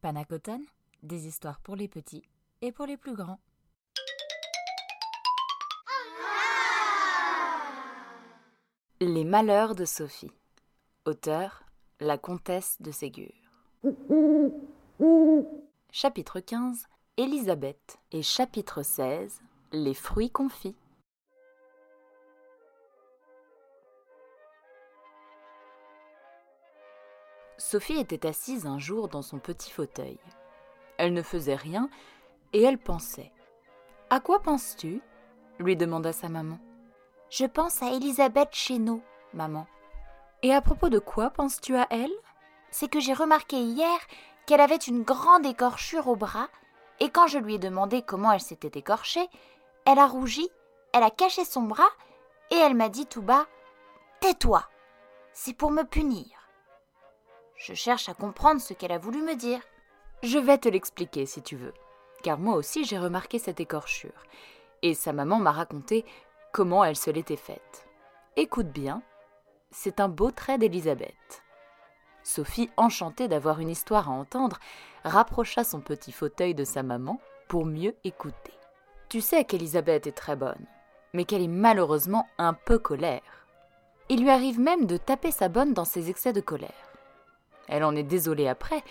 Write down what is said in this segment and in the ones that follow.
Panacoton, des histoires pour les petits et pour les plus grands. Les malheurs de Sophie. Auteur La comtesse de Ségur. Chapitre 15 Élisabeth et chapitre 16 Les fruits confits. Sophie était assise un jour dans son petit fauteuil. Elle ne faisait rien et elle pensait. À quoi penses-tu? lui demanda sa maman. Je pense à Elisabeth Chéneau, maman. Et à propos de quoi penses-tu à elle? C'est que j'ai remarqué hier qu'elle avait une grande écorchure au bras, et quand je lui ai demandé comment elle s'était écorchée, elle a rougi, elle a caché son bras, et elle m'a dit tout bas Tais-toi C'est pour me punir. Je cherche à comprendre ce qu'elle a voulu me dire. Je vais te l'expliquer si tu veux, car moi aussi j'ai remarqué cette écorchure, et sa maman m'a raconté comment elle se l'était faite. Écoute bien, c'est un beau trait d'Élisabeth. Sophie, enchantée d'avoir une histoire à entendre, rapprocha son petit fauteuil de sa maman pour mieux écouter. Tu sais qu'Élisabeth est très bonne, mais qu'elle est malheureusement un peu colère. Il lui arrive même de taper sa bonne dans ses excès de colère. Elle en est désolée après,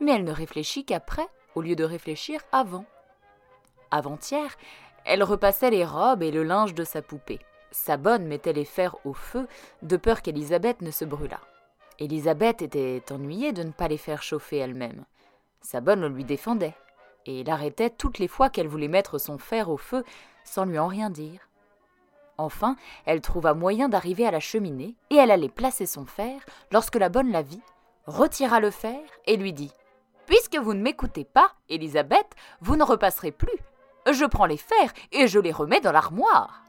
mais elle ne réfléchit qu'après, au lieu de réfléchir avant. Avant-hier, elle repassait les robes et le linge de sa poupée. Sa bonne mettait les fers au feu, de peur qu'Élisabeth ne se brûlât. Élisabeth était ennuyée de ne pas les faire chauffer elle-même. Sa bonne le lui défendait, et l'arrêtait toutes les fois qu'elle voulait mettre son fer au feu sans lui en rien dire. Enfin, elle trouva moyen d'arriver à la cheminée, et elle allait placer son fer lorsque la bonne la vit, retira le fer et lui dit Puisque vous ne m'écoutez pas, Élisabeth, vous ne repasserez plus. Je prends les fers et je les remets dans l'armoire.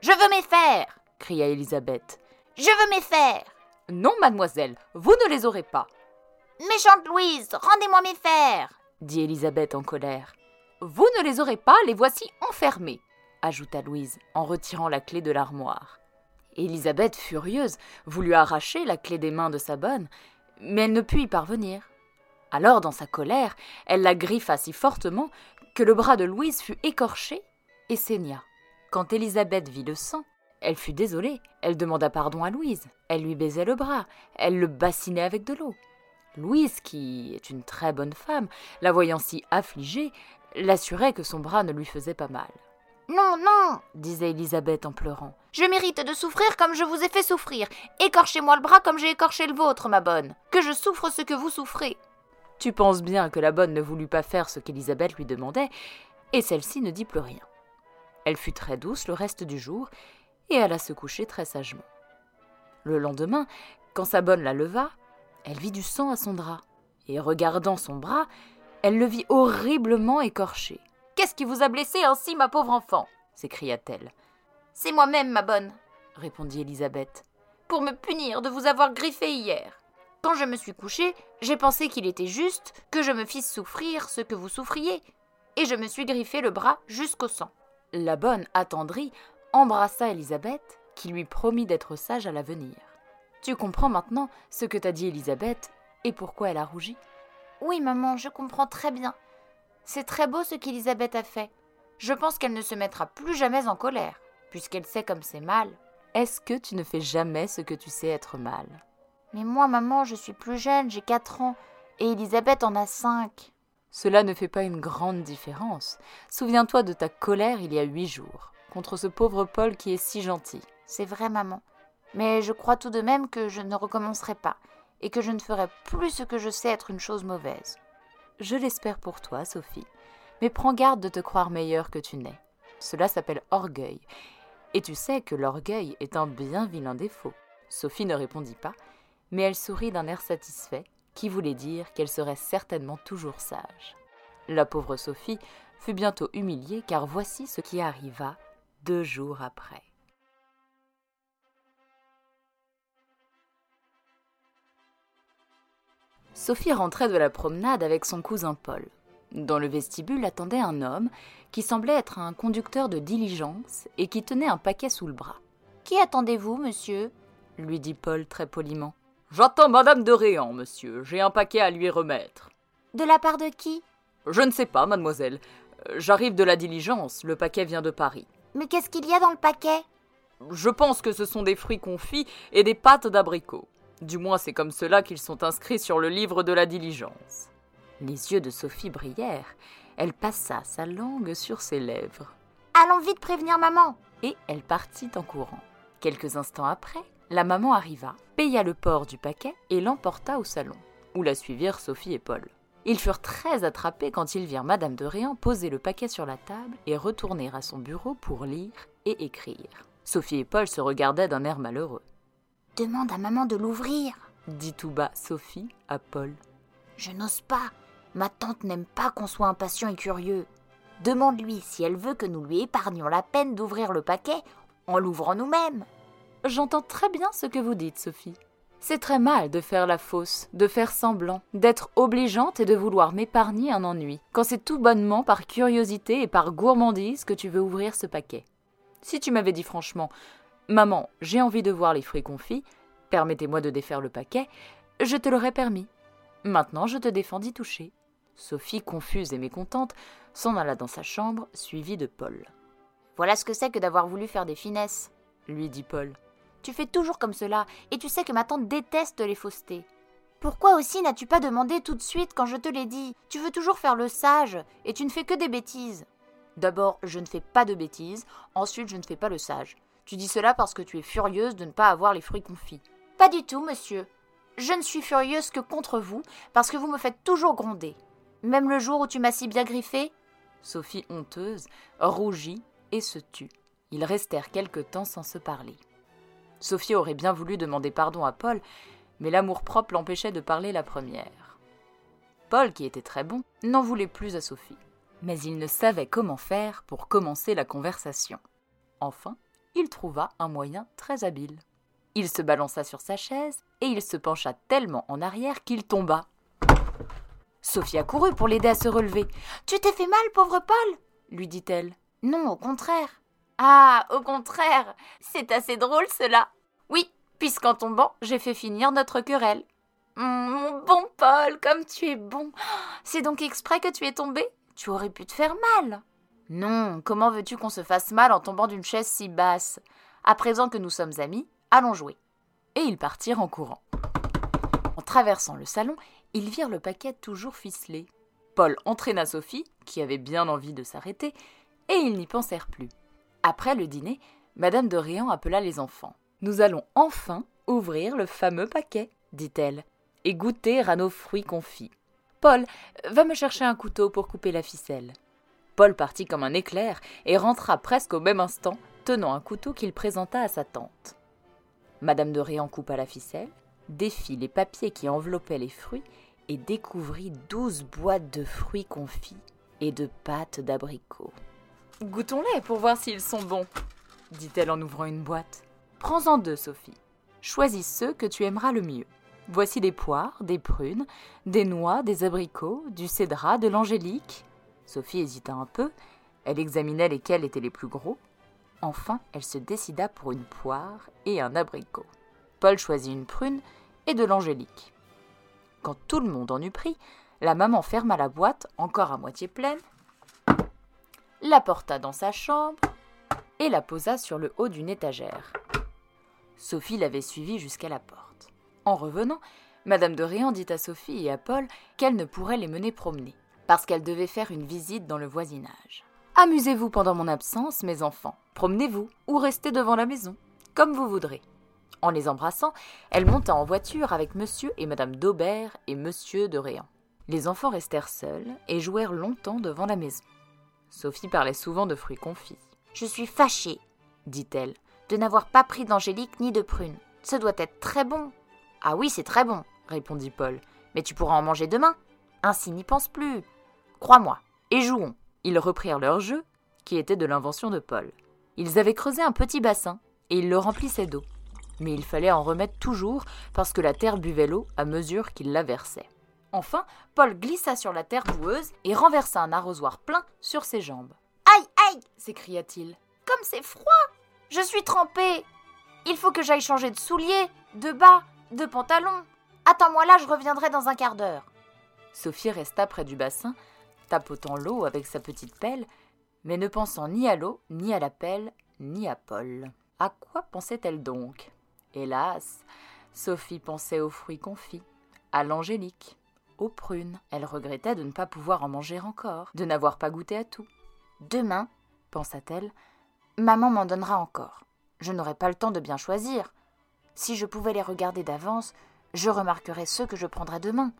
Je veux mes fers cria Élisabeth. Je veux mes fers Non, mademoiselle, vous ne les aurez pas. Méchante Louise, rendez-moi mes fers dit Élisabeth en colère. Vous ne les aurez pas, les voici enfermés, ajouta Louise en retirant la clé de l'armoire. Élisabeth, furieuse, voulut arracher la clé des mains de sa bonne, mais elle ne put y parvenir. Alors, dans sa colère, elle la griffa si fortement que le bras de Louise fut écorché et saigna. Quand Élisabeth vit le sang, elle fut désolée. Elle demanda pardon à Louise. Elle lui baisait le bras. Elle le bassinait avec de l'eau. Louise, qui est une très bonne femme, la voyant si affligée, l'assurait que son bras ne lui faisait pas mal. Non, non, disait Élisabeth en pleurant. Je mérite de souffrir comme je vous ai fait souffrir. Écorchez-moi le bras comme j'ai écorché le vôtre, ma bonne. Que je souffre ce que vous souffrez. Tu penses bien que la bonne ne voulut pas faire ce qu'Élisabeth lui demandait, et celle-ci ne dit plus rien. Elle fut très douce le reste du jour, et alla se coucher très sagement. Le lendemain, quand sa bonne la leva, elle vit du sang à son drap, et regardant son bras, elle le vit horriblement écorché. Qu'est-ce qui vous a blessé ainsi, ma pauvre enfant? s'écria-t-elle. C'est moi-même, ma bonne, répondit Élisabeth. Pour me punir de vous avoir griffé hier. Quand je me suis couchée, j'ai pensé qu'il était juste que je me fisse souffrir ce que vous souffriez, et je me suis griffé le bras jusqu'au sang. La bonne, attendrie, embrassa Élisabeth, qui lui promit d'être sage à l'avenir. Tu comprends maintenant ce que t'a dit Élisabeth et pourquoi elle a rougi? Oui, maman, je comprends très bien. C'est très beau ce qu'Élisabeth a fait. Je pense qu'elle ne se mettra plus jamais en colère, puisqu'elle sait comme c'est mal. Est-ce que tu ne fais jamais ce que tu sais être mal? Mais moi, maman, je suis plus jeune, j'ai quatre ans, et Élisabeth en a cinq. Cela ne fait pas une grande différence. Souviens-toi de ta colère il y a huit jours, contre ce pauvre Paul qui est si gentil. C'est vrai, maman. Mais je crois tout de même que je ne recommencerai pas, et que je ne ferai plus ce que je sais être une chose mauvaise. Je l'espère pour toi, Sophie. Mais prends garde de te croire meilleure que tu n'es. Cela s'appelle orgueil. Et tu sais que l'orgueil est un bien vilain défaut. Sophie ne répondit pas, mais elle sourit d'un air satisfait, qui voulait dire qu'elle serait certainement toujours sage. La pauvre Sophie fut bientôt humiliée, car voici ce qui arriva deux jours après. Sophie rentrait de la promenade avec son cousin Paul. Dans le vestibule attendait un homme qui semblait être un conducteur de diligence et qui tenait un paquet sous le bras. Qui attendez-vous, monsieur? lui dit Paul très poliment. J'attends Madame de Réan, monsieur. J'ai un paquet à lui remettre. De la part de qui? Je ne sais pas, mademoiselle. Euh, J'arrive de la diligence, le paquet vient de Paris. Mais qu'est-ce qu'il y a dans le paquet? Je pense que ce sont des fruits confits et des pâtes d'abricot. Du moins, c'est comme cela qu'ils sont inscrits sur le livre de la diligence. Les yeux de Sophie brillèrent. Elle passa sa langue sur ses lèvres. Allons vite prévenir maman. Et elle partit en courant. Quelques instants après, la maman arriva, paya le port du paquet et l'emporta au salon, où la suivirent Sophie et Paul. Ils furent très attrapés quand ils virent Madame de Réan poser le paquet sur la table et retourner à son bureau pour lire et écrire. Sophie et Paul se regardaient d'un air malheureux. Demande à maman de l'ouvrir. Dit tout bas Sophie à Paul. Je n'ose pas. Ma tante n'aime pas qu'on soit impatient et curieux. Demande-lui si elle veut que nous lui épargnions la peine d'ouvrir le paquet en l'ouvrant nous-mêmes. J'entends très bien ce que vous dites, Sophie. C'est très mal de faire la fausse, de faire semblant, d'être obligeante et de vouloir m'épargner un ennui, quand c'est tout bonnement par curiosité et par gourmandise que tu veux ouvrir ce paquet. Si tu m'avais dit franchement, Maman, j'ai envie de voir les fruits confits, permettez-moi de défaire le paquet, je te l'aurais permis. Maintenant, je te défends d'y toucher. Sophie, confuse et mécontente, s'en alla dans sa chambre, suivie de Paul. Voilà ce que c'est que d'avoir voulu faire des finesses, lui dit Paul. Tu fais toujours comme cela, et tu sais que ma tante déteste les faussetés. Pourquoi aussi n'as-tu pas demandé tout de suite quand je te l'ai dit? Tu veux toujours faire le sage, et tu ne fais que des bêtises. D'abord, je ne fais pas de bêtises, ensuite, je ne fais pas le sage. Tu dis cela parce que tu es furieuse de ne pas avoir les fruits confits. Pas du tout, monsieur. Je ne suis furieuse que contre vous, parce que vous me faites toujours gronder. Même le jour où tu m'as si bien griffé Sophie, honteuse, rougit et se tut. Ils restèrent quelque temps sans se parler. Sophie aurait bien voulu demander pardon à Paul, mais l'amour-propre l'empêchait de parler la première. Paul, qui était très bon, n'en voulait plus à Sophie. Mais il ne savait comment faire pour commencer la conversation. Enfin, il trouva un moyen très habile. Il se balança sur sa chaise et il se pencha tellement en arrière qu'il tomba. Sophie accourut pour l'aider à se relever. Tu t'es fait mal, pauvre Paul lui dit-elle. Non, au contraire. Ah, au contraire, c'est assez drôle cela. Oui, puisqu'en tombant, j'ai fait finir notre querelle. Hum, mon bon Paul, comme tu es bon. C'est donc exprès que tu es tombé? Tu aurais pu te faire mal. Non, comment veux-tu qu'on se fasse mal en tombant d'une chaise si basse? À présent que nous sommes amis, allons jouer. Et ils partirent en courant. En traversant le salon, ils virent le paquet toujours ficelé. Paul entraîna Sophie, qui avait bien envie de s'arrêter, et ils n'y pensèrent plus. Après le dîner, Madame de Réan appela les enfants. Nous allons enfin ouvrir le fameux paquet, dit-elle, et goûter à nos fruits confits. Paul, va me chercher un couteau pour couper la ficelle. Paul partit comme un éclair et rentra presque au même instant, tenant un couteau qu'il présenta à sa tante. Madame de Réan coupa la ficelle, défit les papiers qui enveloppaient les fruits et découvrit douze boîtes de fruits confits et de pâtes d'abricots. Goûtons-les pour voir s'ils sont bons, dit-elle en ouvrant une boîte. Prends-en deux, Sophie. Choisis ceux que tu aimeras le mieux. Voici des poires, des prunes, des noix, des abricots, du cédrat, de l'angélique. Sophie hésita un peu, elle examinait lesquels étaient les plus gros. Enfin, elle se décida pour une poire et un abricot. Paul choisit une prune et de l'angélique. Quand tout le monde en eut pris, la maman ferma la boîte, encore à moitié pleine, la porta dans sa chambre et la posa sur le haut d'une étagère. Sophie l'avait suivie jusqu'à la porte. En revenant, Madame de Réan dit à Sophie et à Paul qu'elle ne pourrait les mener promener, parce qu'elle devait faire une visite dans le voisinage. Amusez-vous pendant mon absence, mes enfants. Promenez-vous ou restez devant la maison, comme vous voudrez. En les embrassant, elle monta en voiture avec monsieur et madame d'Aubert et monsieur de Réan. Les enfants restèrent seuls et jouèrent longtemps devant la maison. Sophie parlait souvent de fruits confits. Je suis fâchée, dit-elle, de n'avoir pas pris d'angélique ni de prune. Ce doit être très bon. Ah oui, c'est très bon, répondit Paul. Mais tu pourras en manger demain. Ainsi n'y pense plus. Crois-moi, et jouons. Ils reprirent leur jeu, qui était de l'invention de Paul. Ils avaient creusé un petit bassin, et ils le remplissaient d'eau. Mais il fallait en remettre toujours, parce que la terre buvait l'eau à mesure qu'ils la versaient. Enfin, Paul glissa sur la terre boueuse et renversa un arrosoir plein sur ses jambes. Aïe, aïe s'écria-t-il. Comme c'est froid Je suis trempé Il faut que j'aille changer de souliers, de bas, de pantalon. Attends-moi là, je reviendrai dans un quart d'heure. Sophie resta près du bassin, tapotant l'eau avec sa petite pelle, mais ne pensant ni à l'eau, ni à la pelle, ni à Paul. À quoi pensait-elle donc? Hélas, Sophie pensait aux fruits confits, à l'angélique, aux prunes. Elle regrettait de ne pas pouvoir en manger encore, de n'avoir pas goûté à tout. Demain, pensa-t-elle, maman m'en donnera encore. Je n'aurai pas le temps de bien choisir. Si je pouvais les regarder d'avance, je remarquerais ceux que je prendrais demain.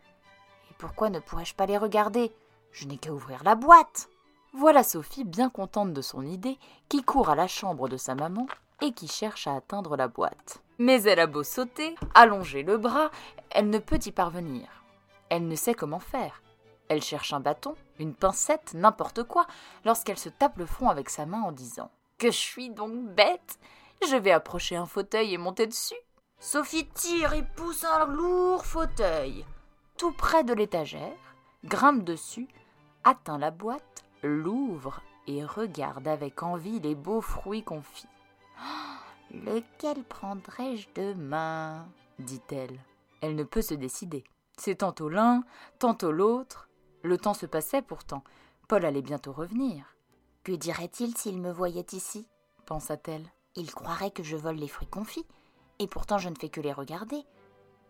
Et pourquoi ne pourrais-je pas les regarder? Je n'ai qu'à ouvrir la boîte. Voilà Sophie, bien contente de son idée, qui court à la chambre de sa maman et qui cherche à atteindre la boîte. Mais elle a beau sauter, allonger le bras, elle ne peut y parvenir. Elle ne sait comment faire. Elle cherche un bâton, une pincette, n'importe quoi, lorsqu'elle se tape le front avec sa main en disant Que je suis donc bête Je vais approcher un fauteuil et monter dessus. Sophie tire et pousse un lourd fauteuil. Tout près de l'étagère, grimpe dessus, atteint la boîte, l'ouvre et regarde avec envie les beaux fruits confits. Lequel prendrai-je demain? dit-elle. Elle ne peut se décider. C'est tantôt l'un, tantôt l'autre. Le temps se passait pourtant. Paul allait bientôt revenir. Que dirait-il s'il me voyait ici? pensa-t-elle. Il croirait que je vole les fruits confits, et pourtant je ne fais que les regarder.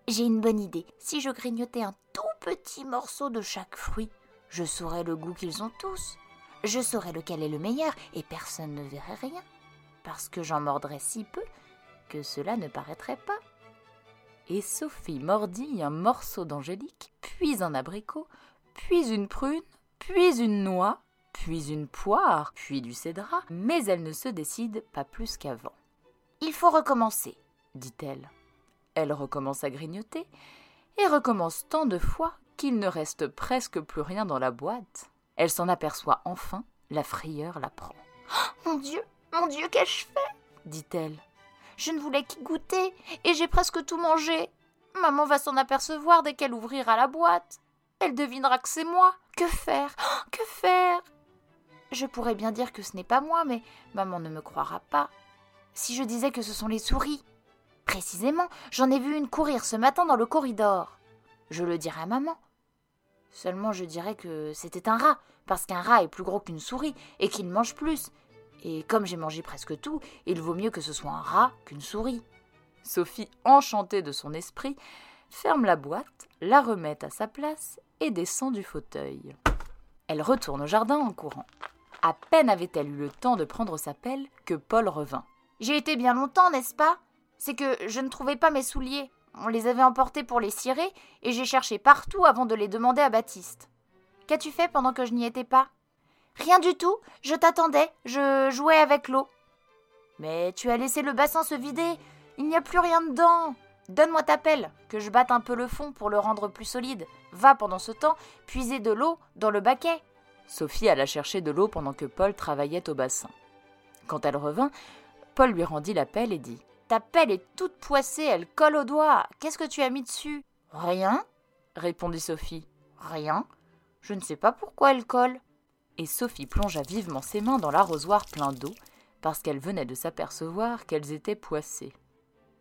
J'ai une bonne idée. Si je grignotais un tout petit morceau de chaque fruit, je saurais le goût qu'ils ont tous. Je saurais lequel est le meilleur, et personne ne verrait rien, parce que j'en mordrais si peu que cela ne paraîtrait pas et Sophie mordit un morceau d'angélique, puis un abricot, puis une prune, puis une noix, puis une poire, puis du cédrat, mais elle ne se décide pas plus qu'avant. Il faut recommencer, dit-elle. Elle recommence à grignoter, et recommence tant de fois qu'il ne reste presque plus rien dans la boîte. Elle s'en aperçoit enfin, la frayeur la prend. Oh, mon Dieu, mon Dieu, qu'ai-je fait dit-elle. Je ne voulais qu'y goûter, et j'ai presque tout mangé. Maman va s'en apercevoir dès qu'elle ouvrira la boîte. Elle devinera que c'est moi. Que faire? Oh, Que faire? Je pourrais bien dire que ce n'est pas moi, mais maman ne me croira pas. Si je disais que ce sont les souris. Précisément, j'en ai vu une courir ce matin dans le corridor. Je le dirai à maman. Seulement je dirais que c'était un rat, parce qu'un rat est plus gros qu'une souris et qu'il mange plus, et comme j'ai mangé presque tout, il vaut mieux que ce soit un rat qu'une souris. Sophie, enchantée de son esprit, ferme la boîte, la remet à sa place et descend du fauteuil. Elle retourne au jardin en courant. À peine avait-elle eu le temps de prendre sa pelle que Paul revint. J'ai été bien longtemps, n'est-ce pas? C'est que je ne trouvais pas mes souliers. On les avait emportés pour les cirer et j'ai cherché partout avant de les demander à Baptiste. Qu'as-tu fait pendant que je n'y étais pas? Rien du tout, je t'attendais, je jouais avec l'eau. Mais tu as laissé le bassin se vider, il n'y a plus rien dedans. Donne-moi ta pelle, que je batte un peu le fond pour le rendre plus solide. Va pendant ce temps puiser de l'eau dans le baquet. Sophie alla chercher de l'eau pendant que Paul travaillait au bassin. Quand elle revint, Paul lui rendit la pelle et dit Ta pelle est toute poissée, elle colle au doigt. Qu'est-ce que tu as mis dessus? Rien, répondit Sophie. Rien. Je ne sais pas pourquoi elle colle et Sophie plongea vivement ses mains dans l'arrosoir plein d'eau, parce qu'elle venait de s'apercevoir qu'elles étaient poissées.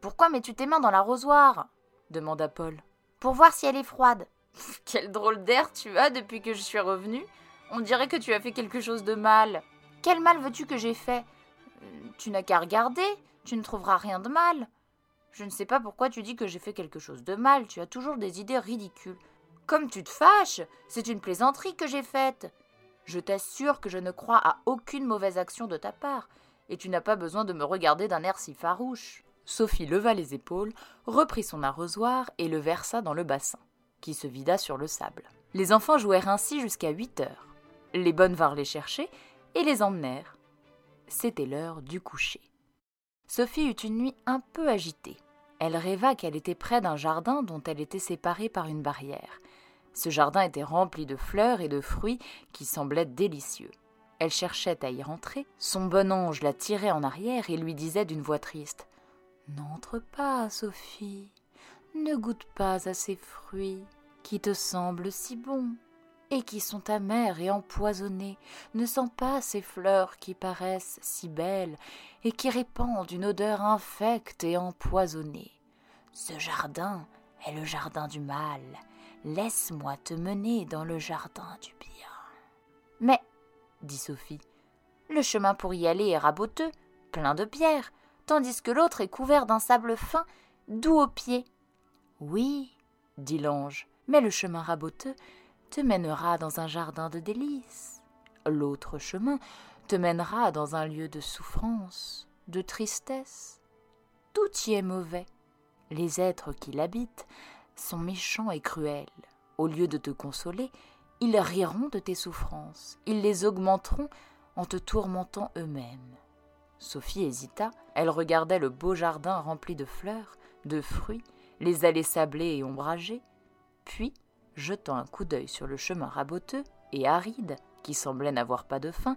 Pourquoi mets-tu tes mains dans l'arrosoir? demanda Paul. Pour voir si elle est froide. Quel drôle d'air tu as depuis que je suis revenue. On dirait que tu as fait quelque chose de mal. Quel mal veux-tu que j'ai fait? Euh, Tu n'as qu'à regarder, tu ne trouveras rien de mal. Je ne sais pas pourquoi tu dis que j'ai fait quelque chose de mal, tu as toujours des idées ridicules. Comme tu te fâches, c'est une plaisanterie que j'ai faite. Je t'assure que je ne crois à aucune mauvaise action de ta part, et tu n'as pas besoin de me regarder d'un air si farouche. Sophie leva les épaules, reprit son arrosoir et le versa dans le bassin, qui se vida sur le sable. Les enfants jouèrent ainsi jusqu'à huit heures. Les bonnes vinrent les chercher et les emmenèrent. C'était l'heure du coucher. Sophie eut une nuit un peu agitée. Elle rêva qu'elle était près d'un jardin dont elle était séparée par une barrière, ce jardin était rempli de fleurs et de fruits qui semblaient délicieux. Elle cherchait à y rentrer, son bon ange la tirait en arrière et lui disait d'une voix triste N'entre pas, Sophie, ne goûte pas à ces fruits qui te semblent si bons et qui sont amers et empoisonnés. Ne sens pas ces fleurs qui paraissent si belles et qui répandent une odeur infecte et empoisonnée. Ce jardin est le jardin du mal, Laisse-moi te mener dans le jardin du bien. Mais, dit Sophie, le chemin pour y aller est raboteux, plein de pierres, tandis que l'autre est couvert d'un sable fin, doux aux pieds. Oui, dit l'ange, mais le chemin raboteux te mènera dans un jardin de délices. L'autre chemin te mènera dans un lieu de souffrance, de tristesse. Tout y est mauvais. Les êtres qui l'habitent sont méchants et cruels. Au lieu de te consoler, ils riront de tes souffrances, ils les augmenteront en te tourmentant eux-mêmes. Sophie hésita, elle regardait le beau jardin rempli de fleurs, de fruits, les allées sablées et ombragées, puis, jetant un coup d'œil sur le chemin raboteux et aride, qui semblait n'avoir pas de fin,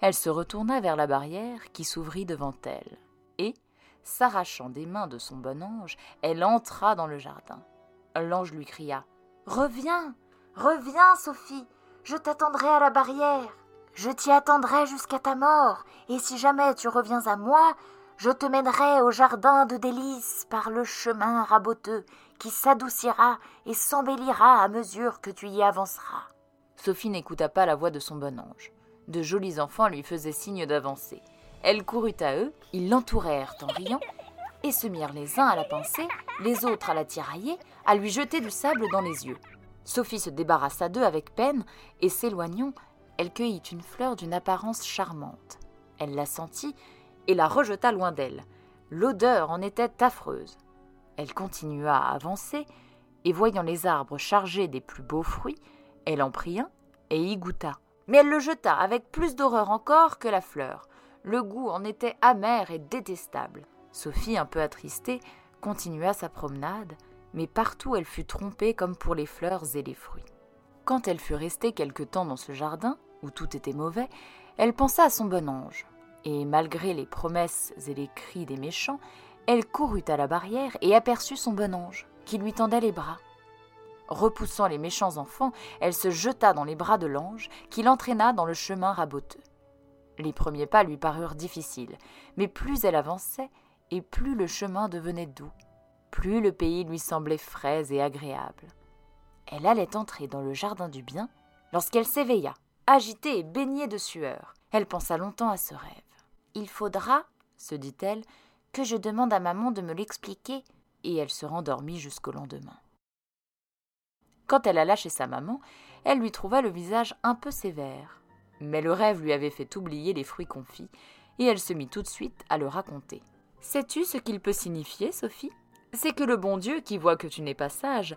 elle se retourna vers la barrière qui s'ouvrit devant elle, et, s'arrachant des mains de son bon ange, elle entra dans le jardin. L'ange lui cria Reviens, reviens, Sophie, je t'attendrai à la barrière. Je t'y attendrai jusqu'à ta mort, et si jamais tu reviens à moi, je te mènerai au jardin de délices par le chemin raboteux qui s'adoucira et s'embellira à mesure que tu y avanceras. Sophie n'écouta pas la voix de son bon ange. De jolis enfants lui faisaient signe d'avancer. Elle courut à eux, ils l'entourèrent en riant, et se mirent les uns à la pincer, les autres à la tirailler, à lui jeter du sable dans les yeux. Sophie se débarrassa d'eux avec peine, et s'éloignant, elle cueillit une fleur d'une apparence charmante. Elle la sentit et la rejeta loin d'elle. L'odeur en était affreuse. Elle continua à avancer, et voyant les arbres chargés des plus beaux fruits, elle en prit un et y goûta. Mais elle le jeta avec plus d'horreur encore que la fleur. Le goût en était amer et détestable. Sophie, un peu attristée, continua sa promenade, mais partout elle fut trompée comme pour les fleurs et les fruits. Quand elle fut restée quelque temps dans ce jardin, où tout était mauvais, elle pensa à son bon ange, et malgré les promesses et les cris des méchants, elle courut à la barrière et aperçut son bon ange, qui lui tendait les bras. Repoussant les méchants enfants, elle se jeta dans les bras de l'ange, qui l'entraîna dans le chemin raboteux. Les premiers pas lui parurent difficiles, mais plus elle avançait, et plus le chemin devenait doux, plus le pays lui semblait frais et agréable. Elle allait entrer dans le jardin du bien lorsqu'elle s'éveilla agitée et baignée de sueur. Elle pensa longtemps à ce rêve. Il faudra, se dit-elle, que je demande à maman de me l'expliquer, et elle se rendormit jusqu'au lendemain. Quand elle alla chez sa maman, elle lui trouva le visage un peu sévère. Mais le rêve lui avait fait oublier les fruits confits, et elle se mit tout de suite à le raconter. Sais-tu ce qu'il peut signifier, Sophie? C'est que le bon Dieu, qui voit que tu n'es pas sage,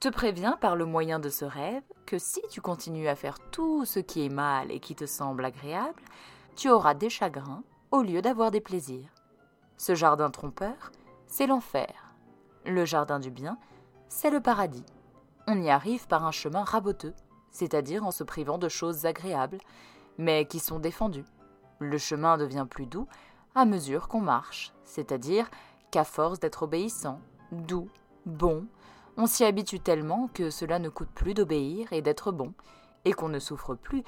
te prévient par le moyen de ce rêve que si tu continues à faire tout ce qui est mal et qui te semble agréable, tu auras des chagrins au lieu d'avoir des plaisirs. Ce jardin trompeur, c'est l'enfer. Le jardin du bien, c'est le paradis. On y arrive par un chemin raboteux, c'est-à-dire en se privant de choses agréables, mais qui sont défendues. Le chemin devient plus doux à mesure qu'on marche, c'est-à-dire qu'à force d'être obéissant, doux, bon, on s'y habitue tellement que cela ne coûte plus d'obéir et d'être bon, et qu'on ne souffre plus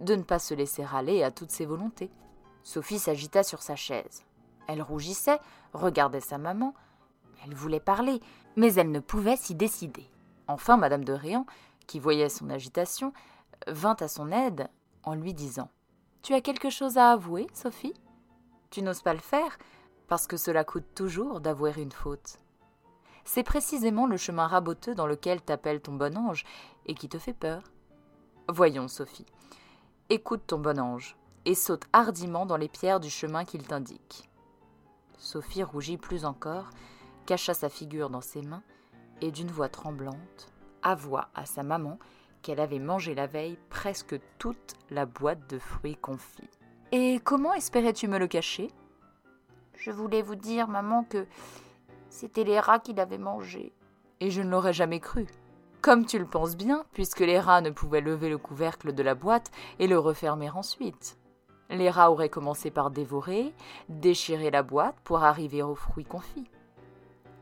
de ne pas se laisser aller à toutes ses volontés. Sophie s'agita sur sa chaise. Elle rougissait, regardait sa maman. Elle voulait parler, mais elle ne pouvait s'y décider. Enfin, Madame de Réan, qui voyait son agitation, vint à son aide en lui disant Tu as quelque chose à avouer, Sophie? Tu n'oses pas le faire, parce que cela coûte toujours d'avouer une faute c'est précisément le chemin raboteux dans lequel t'appelle ton bon ange et qui te fait peur. Voyons, Sophie. Écoute ton bon ange et saute hardiment dans les pierres du chemin qu'il t'indique. Sophie rougit plus encore, cacha sa figure dans ses mains et d'une voix tremblante avoua à sa maman qu'elle avait mangé la veille presque toute la boîte de fruits confits. Et comment espérais-tu me le cacher? Je voulais vous dire, maman, que c'était les rats qui l'avaient mangé. Et je ne l'aurais jamais cru. Comme tu le penses bien, puisque les rats ne pouvaient lever le couvercle de la boîte et le refermer ensuite. Les rats auraient commencé par dévorer, déchirer la boîte pour arriver aux fruits confits.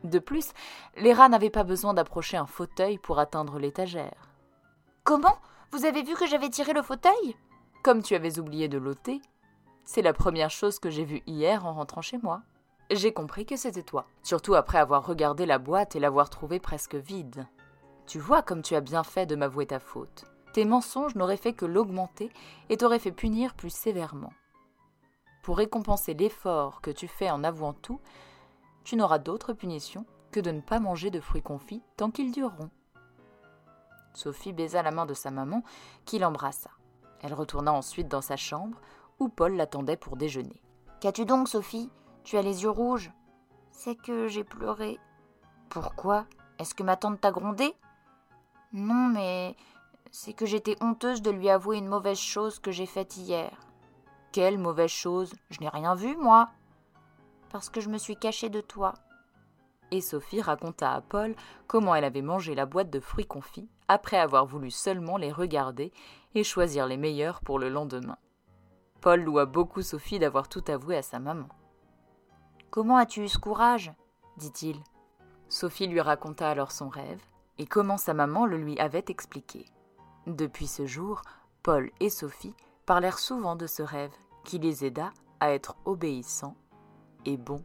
De plus, les rats n'avaient pas besoin d'approcher un fauteuil pour atteindre l'étagère. Comment? Vous avez vu que j'avais tiré le fauteuil? Comme tu avais oublié de l'ôter. C'est la première chose que j'ai vue hier en rentrant chez moi j'ai compris que c'était toi, surtout après avoir regardé la boîte et l'avoir trouvée presque vide. Tu vois comme tu as bien fait de m'avouer ta faute. Tes mensonges n'auraient fait que l'augmenter et t'auraient fait punir plus sévèrement. Pour récompenser l'effort que tu fais en avouant tout, tu n'auras d'autre punition que de ne pas manger de fruits confits tant qu'ils dureront. Sophie baisa la main de sa maman, qui l'embrassa. Elle retourna ensuite dans sa chambre, où Paul l'attendait pour déjeuner. Qu'as-tu donc, Sophie? Tu as les yeux rouges? C'est que j'ai pleuré. Pourquoi? Est-ce que ma tante t'a grondé Non, mais c'est que j'étais honteuse de lui avouer une mauvaise chose que j'ai faite hier. Quelle mauvaise chose? Je n'ai rien vu, moi. Parce que je me suis cachée de toi. Et Sophie raconta à Paul comment elle avait mangé la boîte de fruits confits après avoir voulu seulement les regarder et choisir les meilleurs pour le lendemain. Paul loua beaucoup Sophie d'avoir tout avoué à sa maman. Comment as-tu eu ce courage? dit-il. Sophie lui raconta alors son rêve et comment sa maman le lui avait expliqué. Depuis ce jour, Paul et Sophie parlèrent souvent de ce rêve qui les aida à être obéissants et bons